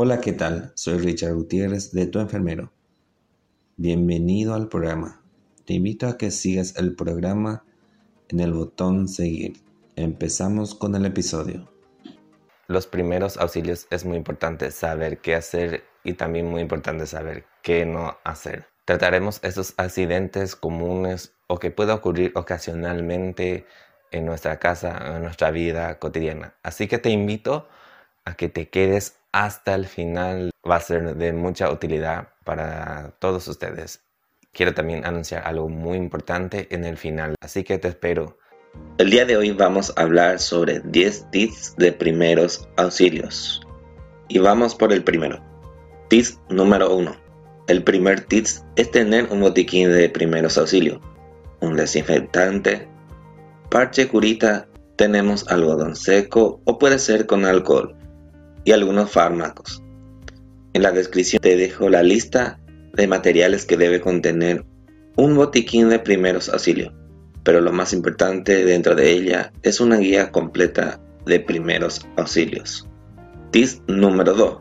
Hola, ¿qué tal? Soy Richard Gutiérrez de Tu Enfermero. Bienvenido al programa. Te invito a que sigas el programa en el botón seguir. Empezamos con el episodio. Los primeros auxilios es muy importante saber qué hacer y también muy importante saber qué no hacer. Trataremos esos accidentes comunes o que pueda ocurrir ocasionalmente en nuestra casa, en nuestra vida cotidiana. Así que te invito a que te quedes hasta el final. Va a ser de mucha utilidad para todos ustedes. Quiero también anunciar algo muy importante en el final, así que te espero. El día de hoy vamos a hablar sobre 10 tips de primeros auxilios. Y vamos por el primero. Tip número 1. El primer tip es tener un botiquín de primeros auxilios. Un desinfectante, parche curita, tenemos algodón seco o puede ser con alcohol y algunos fármacos. En la descripción te dejo la lista de materiales que debe contener un botiquín de primeros auxilios, pero lo más importante dentro de ella es una guía completa de primeros auxilios. TIS número 2.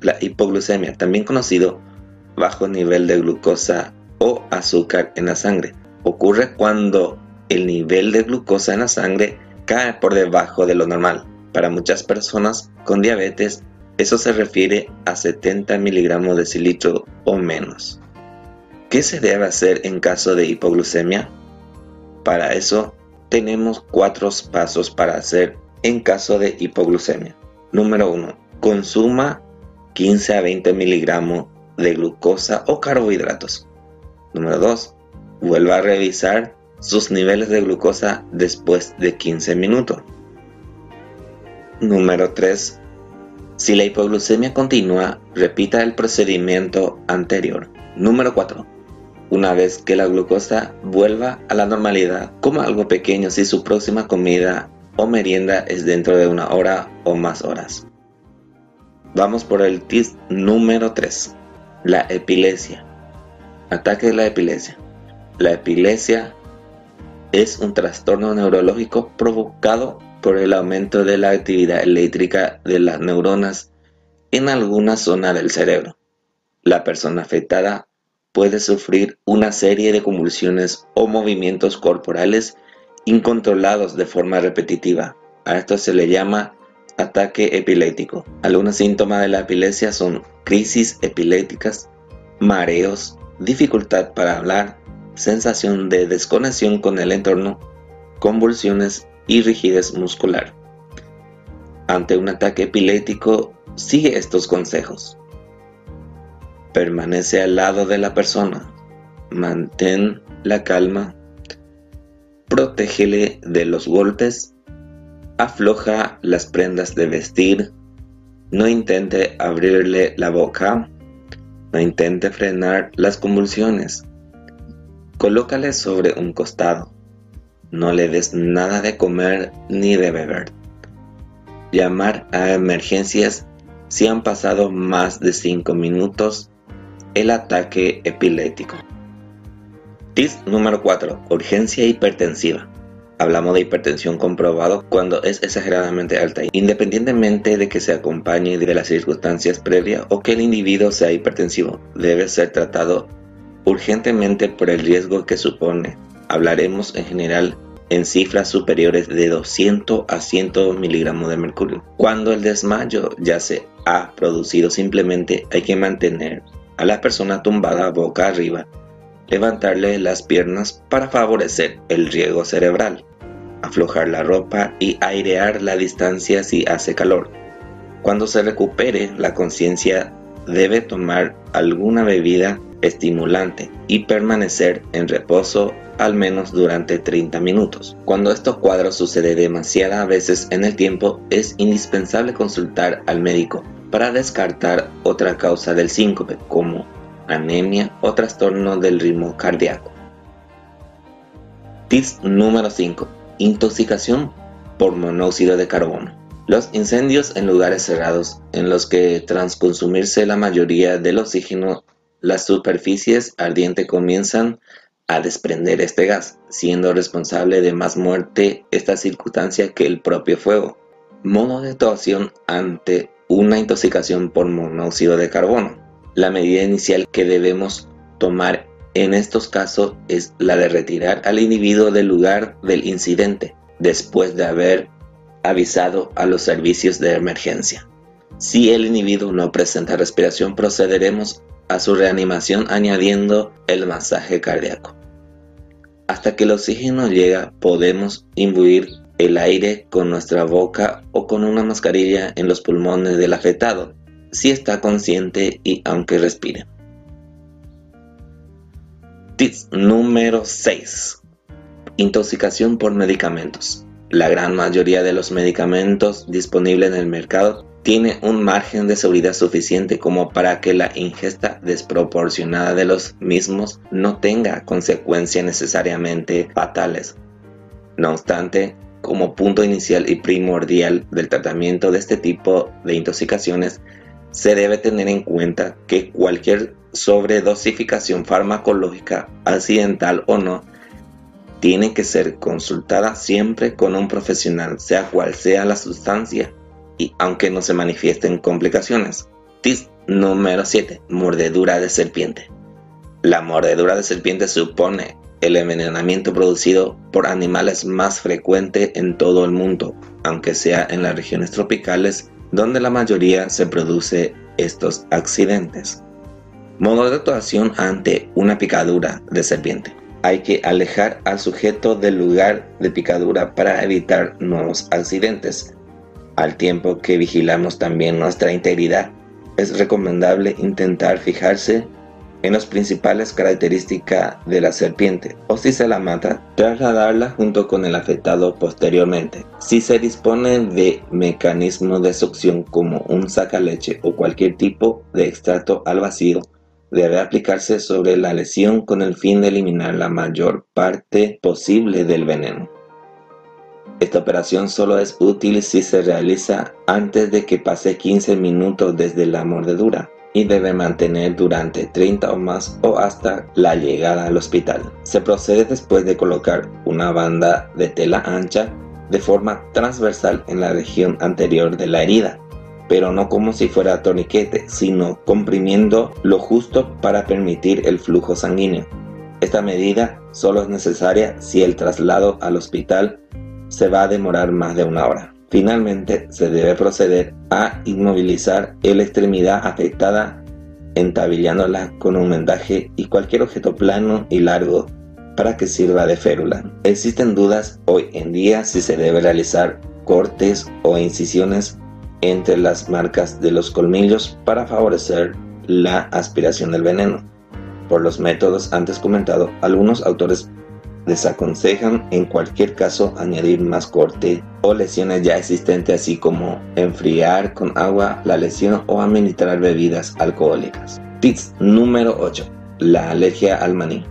La hipoglucemia, también conocido bajo nivel de glucosa o azúcar en la sangre, ocurre cuando el nivel de glucosa en la sangre cae por debajo de lo normal. Para muchas personas con diabetes, eso se refiere a 70 miligramos de cilitro o menos. ¿Qué se debe hacer en caso de hipoglucemia? Para eso tenemos cuatro pasos para hacer en caso de hipoglucemia. Número 1. Consuma 15 a 20 miligramos de glucosa o carbohidratos. Número 2. Vuelva a revisar sus niveles de glucosa después de 15 minutos. Número 3. Si la hipoglucemia continúa, repita el procedimiento anterior. Número 4. Una vez que la glucosa vuelva a la normalidad, coma algo pequeño si su próxima comida o merienda es dentro de una hora o más horas. Vamos por el tip número 3. La epilepsia. Ataque de la epilepsia. La epilepsia es un trastorno neurológico provocado por el aumento de la actividad eléctrica de las neuronas en alguna zona del cerebro. La persona afectada puede sufrir una serie de convulsiones o movimientos corporales incontrolados de forma repetitiva. A esto se le llama ataque epiléptico. Algunos síntomas de la epilepsia son crisis epilépticas, mareos, dificultad para hablar, sensación de desconexión con el entorno, convulsiones y rigidez muscular. Ante un ataque epiléptico, sigue estos consejos. Permanece al lado de la persona. Mantén la calma. Protégele de los golpes. Afloja las prendas de vestir. No intente abrirle la boca. No intente frenar las convulsiones. Colócale sobre un costado. No le des nada de comer ni de beber. Llamar a emergencias si han pasado más de 5 minutos el ataque epiléptico. Tip número 4. Urgencia hipertensiva. Hablamos de hipertensión comprobado cuando es exageradamente alta, independientemente de que se acompañe de las circunstancias previas o que el individuo sea hipertensivo. Debe ser tratado urgentemente por el riesgo que supone hablaremos en general en cifras superiores de 200 a 100 miligramos de mercurio. Cuando el desmayo ya se ha producido, simplemente hay que mantener a la persona tumbada boca arriba, levantarle las piernas para favorecer el riego cerebral, aflojar la ropa y airear la distancia si hace calor. Cuando se recupere la conciencia, debe tomar alguna bebida estimulante y permanecer en reposo al menos durante 30 minutos. Cuando estos cuadros sucede demasiadas veces en el tiempo, es indispensable consultar al médico para descartar otra causa del síncope como anemia o trastorno del ritmo cardíaco. Tips número 5. Intoxicación por monóxido de carbono. Los incendios en lugares cerrados en los que tras consumirse la mayoría del oxígeno las superficies ardientes comienzan a desprender este gas, siendo responsable de más muerte esta circunstancia que el propio fuego. Modo de actuación ante una intoxicación por monóxido de carbono. La medida inicial que debemos tomar en estos casos es la de retirar al individuo del lugar del incidente después de haber avisado a los servicios de emergencia. Si el individuo no presenta respiración, procederemos a su reanimación añadiendo el masaje cardíaco. Hasta que el oxígeno llega, podemos imbuir el aire con nuestra boca o con una mascarilla en los pulmones del afectado, si está consciente y aunque respire. Tips número 6. Intoxicación por medicamentos. La gran mayoría de los medicamentos disponibles en el mercado tiene un margen de seguridad suficiente como para que la ingesta desproporcionada de los mismos no tenga consecuencias necesariamente fatales. No obstante, como punto inicial y primordial del tratamiento de este tipo de intoxicaciones, se debe tener en cuenta que cualquier sobredosificación farmacológica, accidental o no, tiene que ser consultada siempre con un profesional, sea cual sea la sustancia, y aunque no se manifiesten complicaciones. Tip número 7. Mordedura de serpiente. La mordedura de serpiente supone el envenenamiento producido por animales más frecuente en todo el mundo, aunque sea en las regiones tropicales donde la mayoría se produce estos accidentes. Modo de actuación ante una picadura de serpiente hay que alejar al sujeto del lugar de picadura para evitar nuevos accidentes. Al tiempo que vigilamos también nuestra integridad, es recomendable intentar fijarse en las principales características de la serpiente o si se la mata, trasladarla junto con el afectado posteriormente. Si se dispone de mecanismo de succión como un sacaleche o cualquier tipo de extracto al vacío, debe aplicarse sobre la lesión con el fin de eliminar la mayor parte posible del veneno. Esta operación solo es útil si se realiza antes de que pase 15 minutos desde la mordedura y debe mantener durante 30 o más o hasta la llegada al hospital. Se procede después de colocar una banda de tela ancha de forma transversal en la región anterior de la herida pero no como si fuera torniquete, sino comprimiendo lo justo para permitir el flujo sanguíneo. Esta medida solo es necesaria si el traslado al hospital se va a demorar más de una hora. Finalmente, se debe proceder a inmovilizar la extremidad afectada entabillándola con un vendaje y cualquier objeto plano y largo para que sirva de férula. Existen dudas hoy en día si se debe realizar cortes o incisiones entre las marcas de los colmillos para favorecer la aspiración del veneno. Por los métodos antes comentados, algunos autores desaconsejan en cualquier caso añadir más corte o lesiones ya existentes así como enfriar con agua la lesión o administrar bebidas alcohólicas. Tips número 8. La alergia al maní.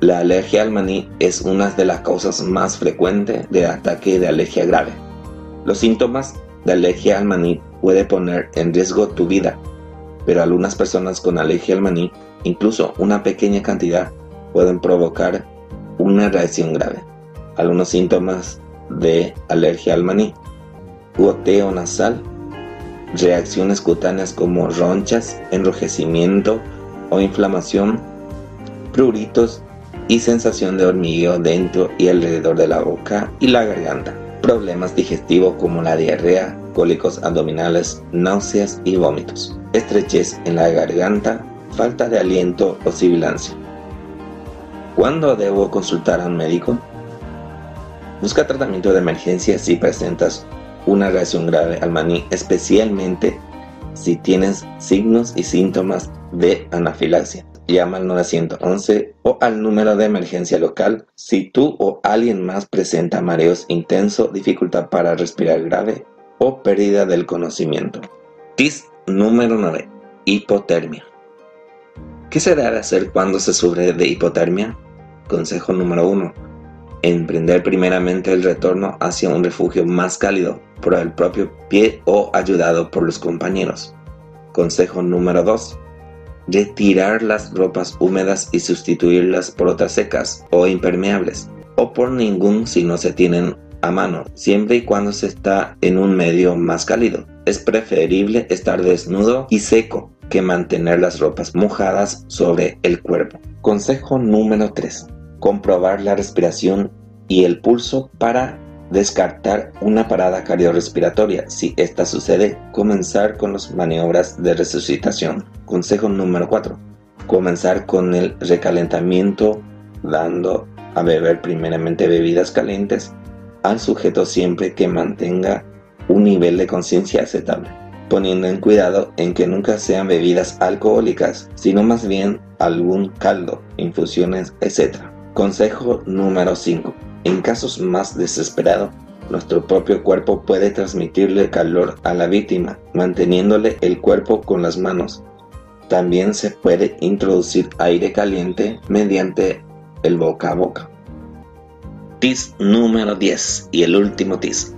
La alergia al maní es una de las causas más frecuentes de ataque de alergia grave. Los síntomas la alergia al maní puede poner en riesgo tu vida, pero algunas personas con alergia al maní, incluso una pequeña cantidad, pueden provocar una reacción grave. Algunos síntomas de alergia al maní. Goteo nasal, reacciones cutáneas como ronchas, enrojecimiento o inflamación, pruritos y sensación de hormigueo dentro y alrededor de la boca y la garganta problemas digestivos como la diarrea, cólicos abdominales, náuseas y vómitos, estrechez en la garganta, falta de aliento o sibilancia. ¿Cuándo debo consultar a un médico? Busca tratamiento de emergencia si presentas una reacción grave al maní, especialmente si tienes signos y síntomas de anafilaxia llama al 911 o al número de emergencia local si tú o alguien más presenta mareos intensos, dificultad para respirar grave o pérdida del conocimiento. TIS número 9. Hipotermia. ¿Qué se debe hacer cuando se sufre de hipotermia? Consejo número 1. Emprender primeramente el retorno hacia un refugio más cálido por el propio pie o ayudado por los compañeros. Consejo número 2 retirar las ropas húmedas y sustituirlas por otras secas o impermeables, o por ningún si no se tienen a mano, siempre y cuando se está en un medio más cálido. Es preferible estar desnudo y seco que mantener las ropas mojadas sobre el cuerpo. Consejo número 3. Comprobar la respiración y el pulso para descartar una parada cardiorrespiratoria. Si esta sucede, comenzar con las maniobras de resucitación. Consejo número 4. Comenzar con el recalentamiento dando a beber primeramente bebidas calientes al sujeto siempre que mantenga un nivel de conciencia aceptable, poniendo en cuidado en que nunca sean bebidas alcohólicas, sino más bien algún caldo, infusiones, etc. Consejo número 5 en casos más desesperados, nuestro propio cuerpo puede transmitirle calor a la víctima, manteniéndole el cuerpo con las manos. También se puede introducir aire caliente mediante el boca a boca. TIS número 10 y el último TIS.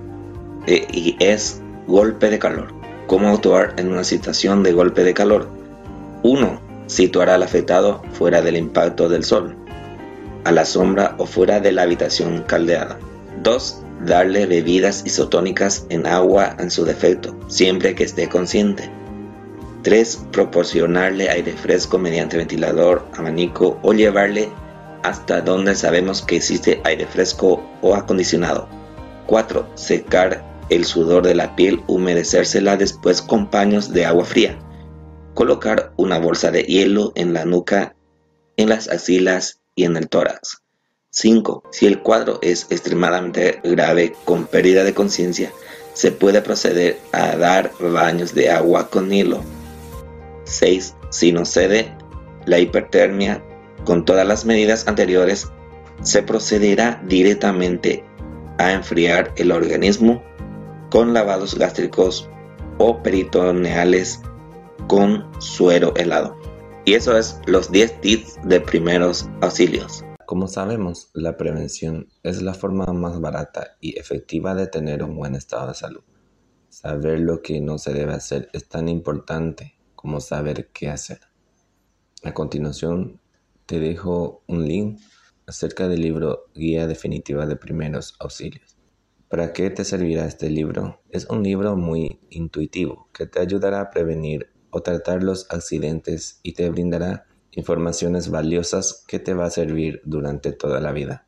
E, y es golpe de calor. ¿Cómo actuar en una situación de golpe de calor? 1. Situar al afectado fuera del impacto del sol a la sombra o fuera de la habitación caldeada. 2. Darle bebidas isotónicas en agua en su defecto, siempre que esté consciente. 3. Proporcionarle aire fresco mediante ventilador, abanico o llevarle hasta donde sabemos que existe aire fresco o acondicionado. 4. Secar el sudor de la piel, humedecérsela después con paños de agua fría. Colocar una bolsa de hielo en la nuca, en las axilas y en el tórax. 5. Si el cuadro es extremadamente grave con pérdida de conciencia, se puede proceder a dar baños de agua con hilo. 6. Si no cede la hipertermia con todas las medidas anteriores, se procederá directamente a enfriar el organismo con lavados gástricos o peritoneales con suero helado. Y eso es los 10 tips de primeros auxilios. Como sabemos, la prevención es la forma más barata y efectiva de tener un buen estado de salud. Saber lo que no se debe hacer es tan importante como saber qué hacer. A continuación, te dejo un link acerca del libro Guía Definitiva de Primeros Auxilios. ¿Para qué te servirá este libro? Es un libro muy intuitivo que te ayudará a prevenir o tratar los accidentes y te brindará informaciones valiosas que te va a servir durante toda la vida.